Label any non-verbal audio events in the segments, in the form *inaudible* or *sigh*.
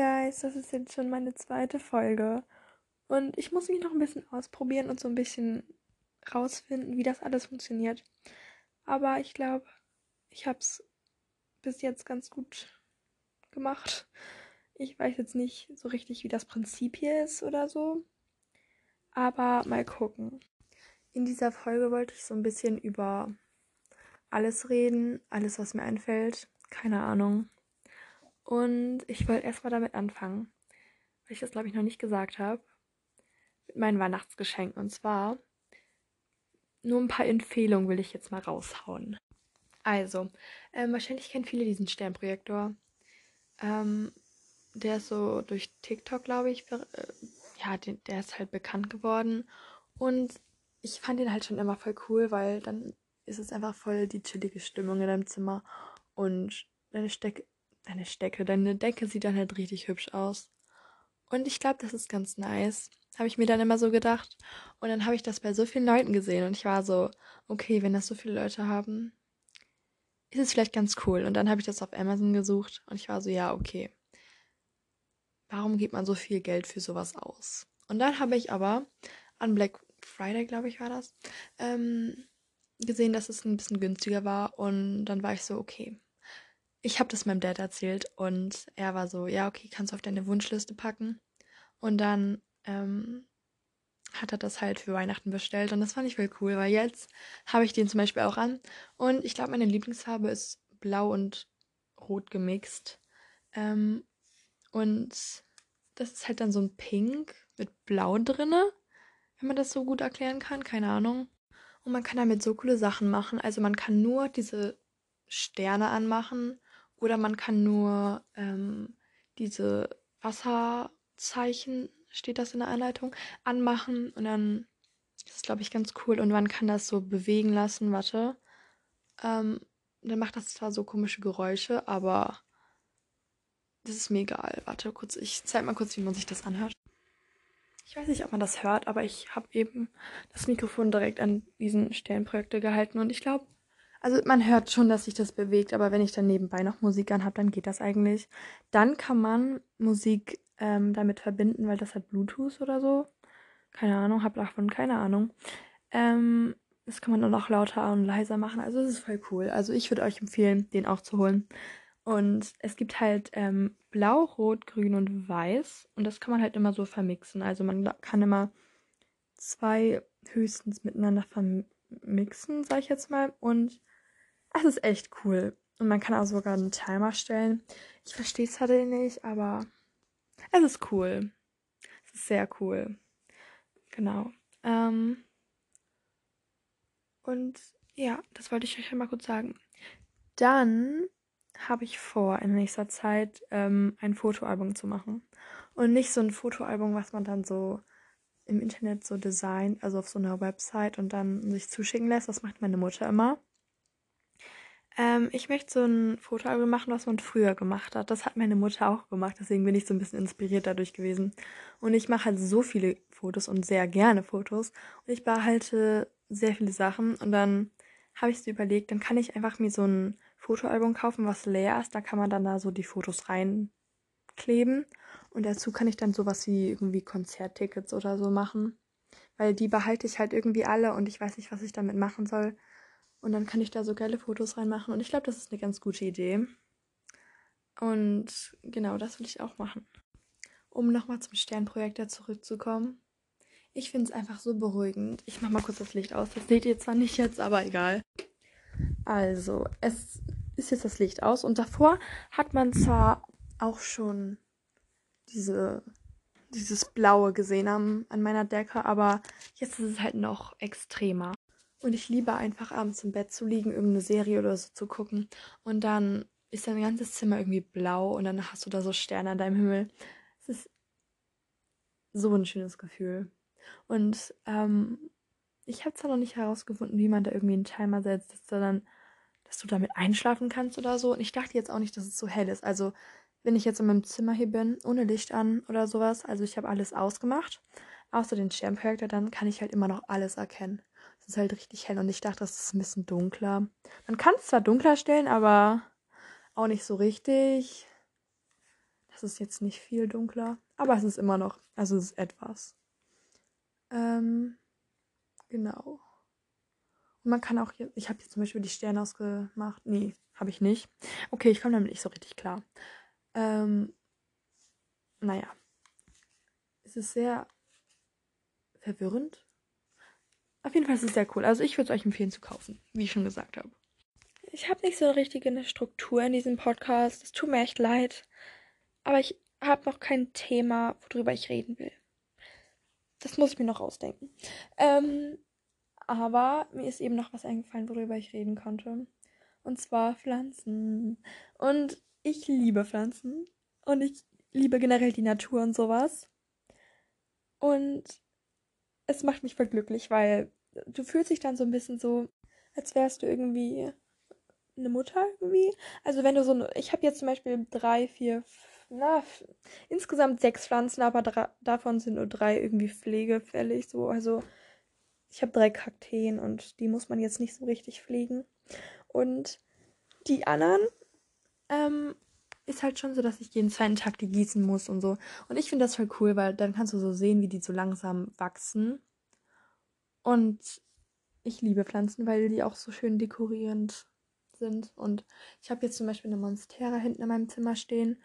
guys, das ist jetzt schon meine zweite Folge. Und ich muss mich noch ein bisschen ausprobieren und so ein bisschen rausfinden, wie das alles funktioniert. Aber ich glaube, ich habe es bis jetzt ganz gut gemacht. Ich weiß jetzt nicht so richtig, wie das Prinzip hier ist oder so. Aber mal gucken. In dieser Folge wollte ich so ein bisschen über alles reden, alles, was mir einfällt. Keine Ahnung. Und ich wollte erstmal damit anfangen, weil ich das, glaube ich, noch nicht gesagt habe, mit meinen Weihnachtsgeschenken. Und zwar nur ein paar Empfehlungen will ich jetzt mal raushauen. Also, ähm, wahrscheinlich kennen viele diesen Sternprojektor. Ähm, der ist so durch TikTok, glaube ich, äh, ja, den, der ist halt bekannt geworden. Und ich fand den halt schon immer voll cool, weil dann ist es einfach voll die chillige Stimmung in deinem Zimmer. Und deine Stecke, deine Stecke, deine Decke sieht dann halt richtig hübsch aus. Und ich glaube, das ist ganz nice. Habe ich mir dann immer so gedacht. Und dann habe ich das bei so vielen Leuten gesehen. Und ich war so, okay, wenn das so viele Leute haben, ist es vielleicht ganz cool. Und dann habe ich das auf Amazon gesucht. Und ich war so, ja, okay. Warum gibt man so viel Geld für sowas aus? Und dann habe ich aber an Black Friday, glaube ich, war das, ähm, gesehen, dass es ein bisschen günstiger war. Und dann war ich so, okay, ich habe das meinem Dad erzählt und er war so, ja, okay, kannst du auf deine Wunschliste packen. Und dann ähm, hat er das halt für Weihnachten bestellt und das fand ich voll cool, weil jetzt habe ich den zum Beispiel auch an und ich glaube, meine Lieblingsfarbe ist blau und rot gemixt. Ähm, und das ist halt dann so ein Pink mit Blau drinne, wenn man das so gut erklären kann, keine Ahnung. Und man kann damit so coole Sachen machen. Also man kann nur diese Sterne anmachen oder man kann nur ähm, diese Wasserzeichen, steht das in der Anleitung, anmachen und dann das ist, glaube ich, ganz cool. Und man kann das so bewegen lassen, warte. Ähm, dann macht das zwar so komische Geräusche, aber das ist mir egal. Warte kurz, ich zeig mal kurz, wie man sich das anhört. Ich weiß nicht, ob man das hört, aber ich habe eben das Mikrofon direkt an diesen Sternprojektor gehalten und ich glaube, also man hört schon, dass sich das bewegt, aber wenn ich dann nebenbei noch Musik anhabe, dann geht das eigentlich. Dann kann man Musik ähm, damit verbinden, weil das hat Bluetooth oder so. Keine Ahnung, hab davon keine Ahnung. Ähm, das kann man dann auch lauter und leiser machen. Also es ist voll cool. Also ich würde euch empfehlen, den auch zu holen. Und es gibt halt ähm, Blau, Rot, Grün und Weiß. Und das kann man halt immer so vermixen. Also man kann immer zwei höchstens miteinander vermixen, sag ich jetzt mal. Und es ist echt cool. Und man kann auch sogar einen Timer stellen. Ich verstehe es halt nicht, aber es ist cool. Es ist sehr cool. Genau. Ähm und ja, das wollte ich euch mal kurz sagen. Dann habe ich vor, in nächster Zeit ähm, ein Fotoalbum zu machen. Und nicht so ein Fotoalbum, was man dann so im Internet so designt, also auf so einer Website und dann sich zuschicken lässt. Das macht meine Mutter immer. Ähm, ich möchte so ein Fotoalbum machen, was man früher gemacht hat. Das hat meine Mutter auch gemacht, deswegen bin ich so ein bisschen inspiriert dadurch gewesen. Und ich mache halt so viele Fotos und sehr gerne Fotos. Und ich behalte sehr viele Sachen. Und dann habe ich so überlegt, dann kann ich einfach mir so ein Fotoalbum kaufen, was leer ist. Da kann man dann da so die Fotos reinkleben. Und dazu kann ich dann sowas wie irgendwie Konzerttickets oder so machen. Weil die behalte ich halt irgendwie alle und ich weiß nicht, was ich damit machen soll. Und dann kann ich da so geile Fotos reinmachen. Und ich glaube, das ist eine ganz gute Idee. Und genau, das will ich auch machen. Um nochmal zum Sternprojektor zurückzukommen. Ich finde es einfach so beruhigend. Ich mache mal kurz das Licht aus. Das seht ihr zwar nicht jetzt, aber egal. Also, es ist jetzt das Licht aus. Und davor hat man zwar auch schon diese, dieses Blaue gesehen an, an meiner Decke, aber jetzt ist es halt noch extremer. Und ich liebe einfach abends im Bett zu liegen, irgendeine Serie oder so zu gucken. Und dann ist dein ganzes Zimmer irgendwie blau und dann hast du da so Sterne an deinem Himmel. Es ist so ein schönes Gefühl. Und ähm, ich habe zwar noch nicht herausgefunden, wie man da irgendwie einen Timer setzt, dass du dann, dass du damit einschlafen kannst oder so. Und ich dachte jetzt auch nicht, dass es so hell ist. Also wenn ich jetzt in meinem Zimmer hier bin, ohne Licht an oder sowas, also ich habe alles ausgemacht, außer den Sternprojektor, dann kann ich halt immer noch alles erkennen ist halt richtig hell und ich dachte, das ist ein bisschen dunkler. Man kann es zwar dunkler stellen, aber auch nicht so richtig. Das ist jetzt nicht viel dunkler, aber es ist immer noch, also es ist etwas. Ähm, genau. Und man kann auch hier, ich habe jetzt zum Beispiel die Sterne ausgemacht. Nee, habe ich nicht. Okay, ich komme damit nicht so richtig klar. Ähm, naja. Es ist sehr verwirrend. Auf jeden Fall ist es sehr cool. Also ich würde es euch empfehlen zu kaufen, wie ich schon gesagt habe. Ich habe nicht so eine richtige Struktur in diesem Podcast. Es tut mir echt leid. Aber ich habe noch kein Thema, worüber ich reden will. Das muss ich mir noch ausdenken. Ähm, aber mir ist eben noch was eingefallen, worüber ich reden konnte. Und zwar Pflanzen. Und ich liebe Pflanzen. Und ich liebe generell die Natur und sowas. Und es macht mich voll glücklich, weil du fühlst dich dann so ein bisschen so, als wärst du irgendwie eine Mutter irgendwie. Also wenn du so, ich habe jetzt zum Beispiel drei, vier, na, insgesamt sechs Pflanzen, aber davon sind nur drei irgendwie pflegefällig. So, also ich habe drei Kakteen und die muss man jetzt nicht so richtig pflegen. Und die anderen ähm, ist halt schon so, dass ich jeden zweiten Tag die gießen muss und so. Und ich finde das voll cool, weil dann kannst du so sehen, wie die so langsam wachsen. Und ich liebe Pflanzen, weil die auch so schön dekorierend sind. Und ich habe jetzt zum Beispiel eine Monstera hinten in meinem Zimmer stehen.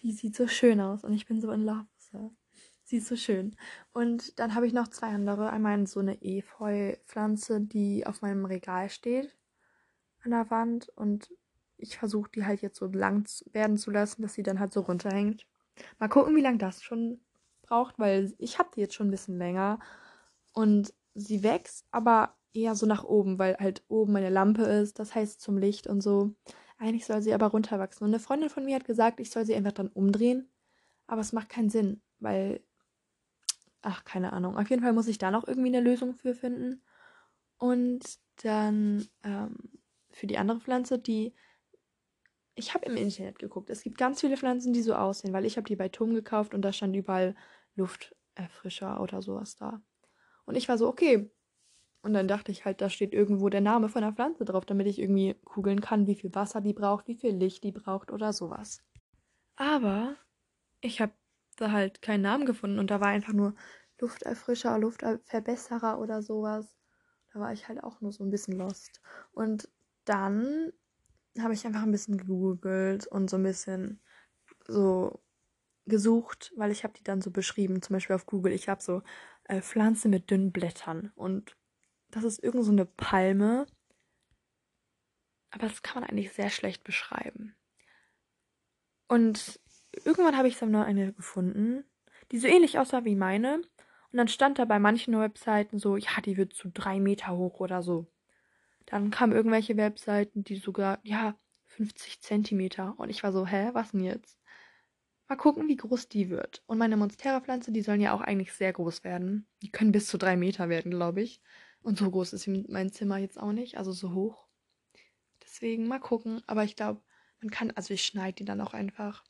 Die sieht so schön aus und ich bin so in love. Sie ist so schön. Und dann habe ich noch zwei andere. Einmal so eine Efeu-Pflanze, die auf meinem Regal steht an der Wand. Und ich versuche die halt jetzt so lang werden zu lassen, dass sie dann halt so runterhängt. Mal gucken, wie lange das schon braucht, weil ich habe die jetzt schon ein bisschen länger. Und sie wächst, aber eher so nach oben, weil halt oben meine Lampe ist. Das heißt zum Licht und so. Eigentlich soll sie aber runterwachsen. Und eine Freundin von mir hat gesagt, ich soll sie einfach dann umdrehen. Aber es macht keinen Sinn, weil ach, keine Ahnung. Auf jeden Fall muss ich da noch irgendwie eine Lösung für finden. Und dann ähm, für die andere Pflanze, die ich habe im Internet geguckt. Es gibt ganz viele Pflanzen, die so aussehen, weil ich habe die bei Tom gekauft und da stand überall Lufterfrischer oder sowas da. Und ich war so, okay. Und dann dachte ich halt, da steht irgendwo der Name von der Pflanze drauf, damit ich irgendwie googeln kann, wie viel Wasser die braucht, wie viel Licht die braucht oder sowas. Aber ich habe da halt keinen Namen gefunden und da war einfach nur Lufterfrischer, Luftverbesserer oder sowas. Da war ich halt auch nur so ein bisschen lost. Und dann habe ich einfach ein bisschen gegoogelt und so ein bisschen so gesucht, weil ich habe die dann so beschrieben, zum Beispiel auf Google. Ich habe so äh, Pflanze mit dünnen Blättern und das ist irgend so eine Palme. Aber das kann man eigentlich sehr schlecht beschreiben. Und irgendwann habe ich dann noch eine gefunden, die so ähnlich aussah wie meine. Und dann stand da bei manchen Webseiten so, ja, die wird zu drei Meter hoch oder so. Dann kamen irgendwelche Webseiten, die sogar, ja, 50 Zentimeter. Und ich war so, hä, was denn jetzt? Mal gucken, wie groß die wird. Und meine Monstera-Pflanze, die sollen ja auch eigentlich sehr groß werden. Die können bis zu drei Meter werden, glaube ich. Und so groß ist mein Zimmer jetzt auch nicht, also so hoch. Deswegen mal gucken. Aber ich glaube, man kann, also ich schneide die dann auch einfach.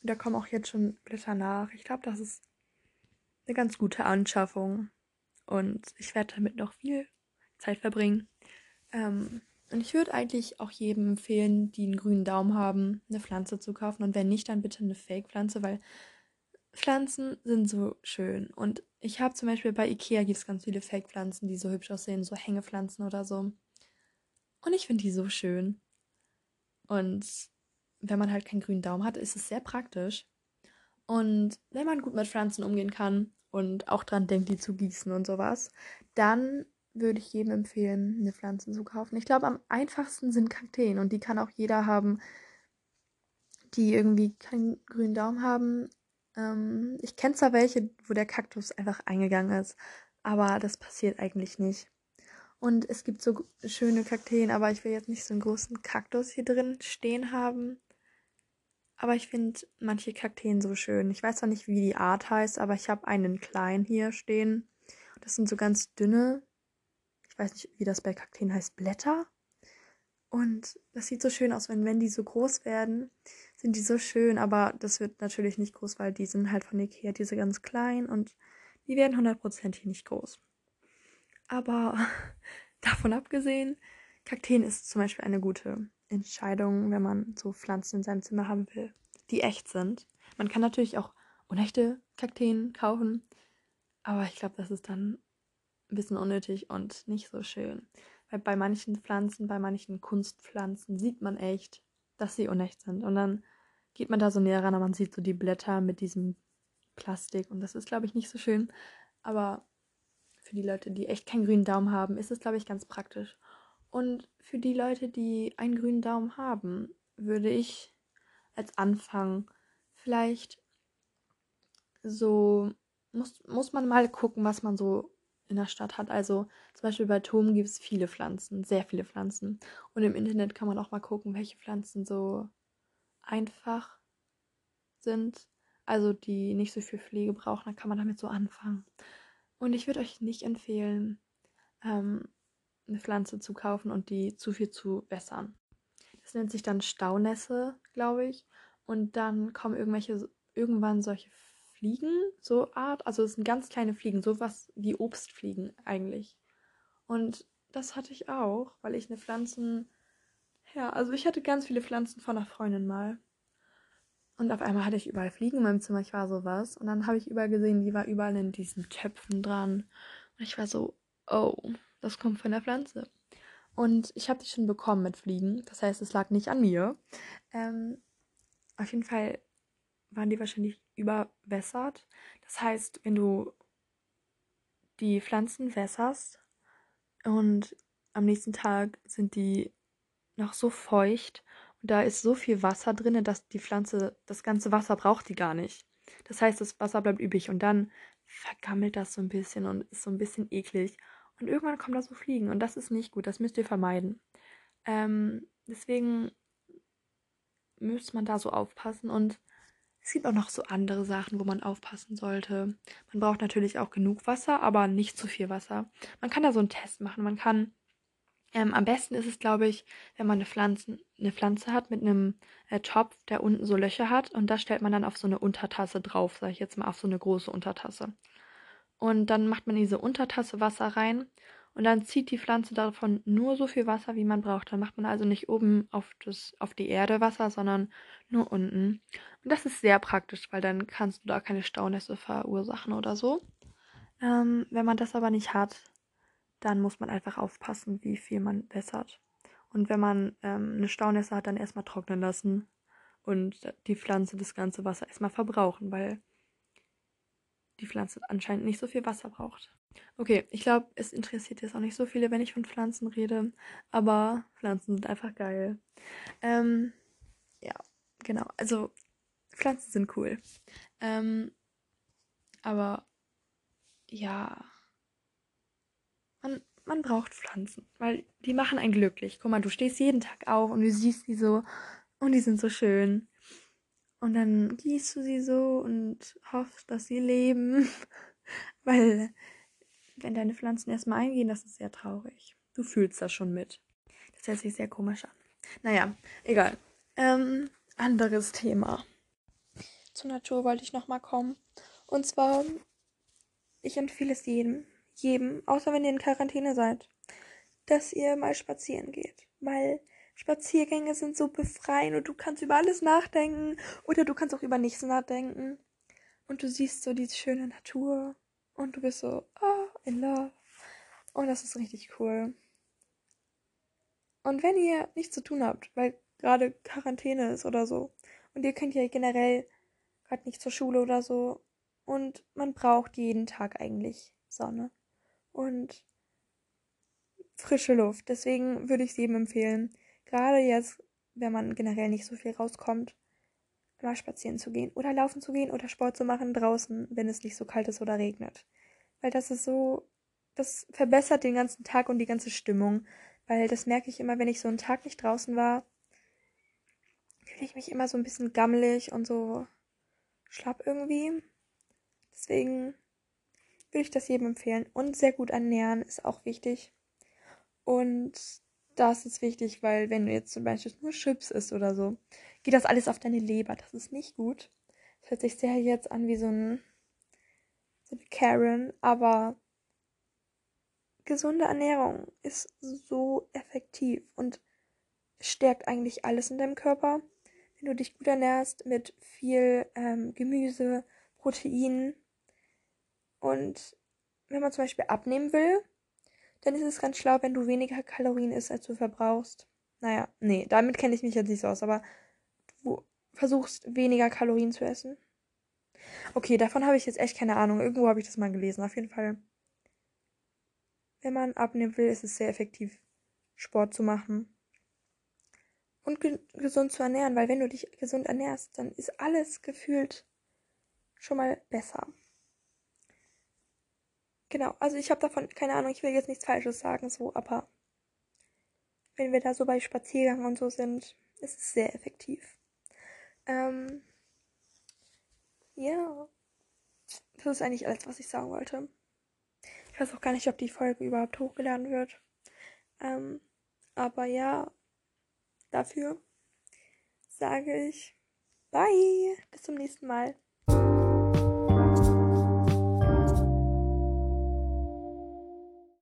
Und da kommen auch jetzt schon Blätter nach. Ich glaube, das ist eine ganz gute Anschaffung. Und ich werde damit noch viel Zeit verbringen. Ähm, und ich würde eigentlich auch jedem empfehlen, die einen grünen Daumen haben, eine Pflanze zu kaufen. Und wenn nicht, dann bitte eine Fake-Pflanze, weil Pflanzen sind so schön. Und ich habe zum Beispiel bei Ikea gibt es ganz viele Fake-Pflanzen, die so hübsch aussehen, so Hängepflanzen oder so. Und ich finde die so schön. Und wenn man halt keinen grünen Daumen hat, ist es sehr praktisch. Und wenn man gut mit Pflanzen umgehen kann und auch dran denkt, die zu gießen und sowas, dann würde ich jedem empfehlen, eine Pflanze zu kaufen. Ich glaube, am einfachsten sind Kakteen und die kann auch jeder haben, die irgendwie keinen grünen Daumen haben. Ähm, ich kenne zwar welche, wo der Kaktus einfach eingegangen ist, aber das passiert eigentlich nicht. Und es gibt so schöne Kakteen, aber ich will jetzt nicht so einen großen Kaktus hier drin stehen haben. Aber ich finde manche Kakteen so schön. Ich weiß zwar nicht, wie die Art heißt, aber ich habe einen kleinen hier stehen. Das sind so ganz dünne, weiß nicht, wie das bei Kakteen heißt, Blätter. Und das sieht so schön aus, wenn, wenn die so groß werden, sind die so schön. Aber das wird natürlich nicht groß, weil die sind halt von Ikea, diese ganz klein und die werden hundertprozentig nicht groß. Aber *laughs* davon abgesehen, Kakteen ist zum Beispiel eine gute Entscheidung, wenn man so Pflanzen in seinem Zimmer haben will, die echt sind. Man kann natürlich auch unechte Kakteen kaufen, aber ich glaube, das ist dann ein bisschen unnötig und nicht so schön. Weil bei manchen Pflanzen, bei manchen Kunstpflanzen sieht man echt, dass sie unecht sind. Und dann geht man da so näher ran und man sieht so die Blätter mit diesem Plastik. Und das ist, glaube ich, nicht so schön. Aber für die Leute, die echt keinen grünen Daumen haben, ist es, glaube ich, ganz praktisch. Und für die Leute, die einen grünen Daumen haben, würde ich als Anfang vielleicht so, muss, muss man mal gucken, was man so in der Stadt hat. Also zum Beispiel bei Tom gibt es viele Pflanzen, sehr viele Pflanzen. Und im Internet kann man auch mal gucken, welche Pflanzen so einfach sind. Also die nicht so viel Pflege brauchen, dann kann man damit so anfangen. Und ich würde euch nicht empfehlen, ähm, eine Pflanze zu kaufen und die zu viel zu wässern. Das nennt sich dann Staunässe, glaube ich. Und dann kommen irgendwelche, irgendwann solche Fliegen, so Art. Also es sind ganz kleine Fliegen, sowas wie Obstfliegen eigentlich. Und das hatte ich auch, weil ich eine Pflanzen. Ja, also ich hatte ganz viele Pflanzen von einer Freundin mal. Und auf einmal hatte ich überall Fliegen in meinem Zimmer. Ich war sowas. Und dann habe ich überall gesehen, die war überall in diesen Töpfen dran. Und ich war so, oh, das kommt von der Pflanze. Und ich habe die schon bekommen mit Fliegen. Das heißt, es lag nicht an mir. Ähm, auf jeden Fall waren die wahrscheinlich überwässert. Das heißt, wenn du die Pflanzen wässerst und am nächsten Tag sind die noch so feucht und da ist so viel Wasser drin, dass die Pflanze, das ganze Wasser braucht die gar nicht. Das heißt, das Wasser bleibt übrig und dann vergammelt das so ein bisschen und ist so ein bisschen eklig. Und irgendwann kommen da so Fliegen und das ist nicht gut, das müsst ihr vermeiden. Ähm, deswegen müsste man da so aufpassen und es gibt auch noch so andere Sachen, wo man aufpassen sollte. Man braucht natürlich auch genug Wasser, aber nicht zu viel Wasser. Man kann da so einen Test machen. Man kann, ähm, am besten ist es, glaube ich, wenn man eine Pflanze, eine Pflanze hat mit einem äh, Topf, der unten so Löcher hat und da stellt man dann auf so eine Untertasse drauf, sage ich jetzt mal, auf so eine große Untertasse. Und dann macht man diese Untertasse Wasser rein und dann zieht die Pflanze davon nur so viel Wasser, wie man braucht. Dann macht man also nicht oben auf, das, auf die Erde Wasser, sondern nur unten. Und das ist sehr praktisch, weil dann kannst du da keine Staunässe verursachen oder so. Ähm, wenn man das aber nicht hat, dann muss man einfach aufpassen, wie viel man wässert. Und wenn man ähm, eine Staunässe hat, dann erstmal trocknen lassen und die Pflanze das ganze Wasser erstmal verbrauchen, weil die Pflanze anscheinend nicht so viel Wasser braucht. Okay, ich glaube, es interessiert jetzt auch nicht so viele, wenn ich von Pflanzen rede, aber Pflanzen sind einfach geil. Ähm, ja, genau. Also Pflanzen sind cool. Ähm, aber ja, man, man braucht Pflanzen, weil die machen einen glücklich. Guck mal, du stehst jeden Tag auf und du siehst die so und die sind so schön. Und dann gießt du sie so und hoffst, dass sie leben. *laughs* weil wenn deine Pflanzen erstmal eingehen, das ist sehr traurig. Du fühlst das schon mit. Das hört sich sehr komisch an. Naja, egal. Ähm, anderes Thema. Zur Natur wollte ich nochmal kommen. Und zwar, ich empfehle es jedem, jedem, außer wenn ihr in Quarantäne seid, dass ihr mal spazieren geht. Weil Spaziergänge sind so befreiend und du kannst über alles nachdenken oder du kannst auch über nichts nachdenken. Und du siehst so diese schöne Natur und du bist so, oh, in love. Und das ist richtig cool. Und wenn ihr nichts zu tun habt, weil gerade Quarantäne ist oder so, und ihr könnt ja generell gerade nicht zur Schule oder so, und man braucht jeden Tag eigentlich Sonne und frische Luft. Deswegen würde ich es jedem empfehlen, gerade jetzt, wenn man generell nicht so viel rauskommt, mal spazieren zu gehen oder laufen zu gehen oder Sport zu machen draußen, wenn es nicht so kalt ist oder regnet. Weil das ist so das verbessert den ganzen Tag und die ganze Stimmung. Weil das merke ich immer, wenn ich so einen Tag nicht draußen war, fühle ich mich immer so ein bisschen gammelig und so schlapp irgendwie. Deswegen würde ich das jedem empfehlen. Und sehr gut ernähren ist auch wichtig. Und das ist wichtig, weil wenn du jetzt zum Beispiel nur Chips isst oder so, geht das alles auf deine Leber. Das ist nicht gut. Das hört sich sehr jetzt an wie so ein Karen, aber gesunde Ernährung ist so effektiv und stärkt eigentlich alles in deinem Körper. wenn du dich gut ernährst mit viel ähm, Gemüse, Proteinen und wenn man zum Beispiel abnehmen will, dann ist es ganz schlau, wenn du weniger Kalorien isst, als du verbrauchst. Naja, nee, damit kenne ich mich jetzt nicht so aus, aber du versuchst weniger Kalorien zu essen. Okay, davon habe ich jetzt echt keine Ahnung. Irgendwo habe ich das mal gelesen. Auf jeden Fall. Wenn man abnehmen will, ist es sehr effektiv, Sport zu machen. Und ge gesund zu ernähren, weil wenn du dich gesund ernährst, dann ist alles gefühlt schon mal besser. Genau, also ich habe davon keine Ahnung, ich will jetzt nichts Falsches sagen, so, aber wenn wir da so bei Spaziergang und so sind, ist es sehr effektiv. Ähm, ja, das ist eigentlich alles, was ich sagen wollte. Ich weiß auch gar nicht, ob die Folge überhaupt hochgeladen wird. Ähm, aber ja, dafür sage ich Bye, bis zum nächsten Mal.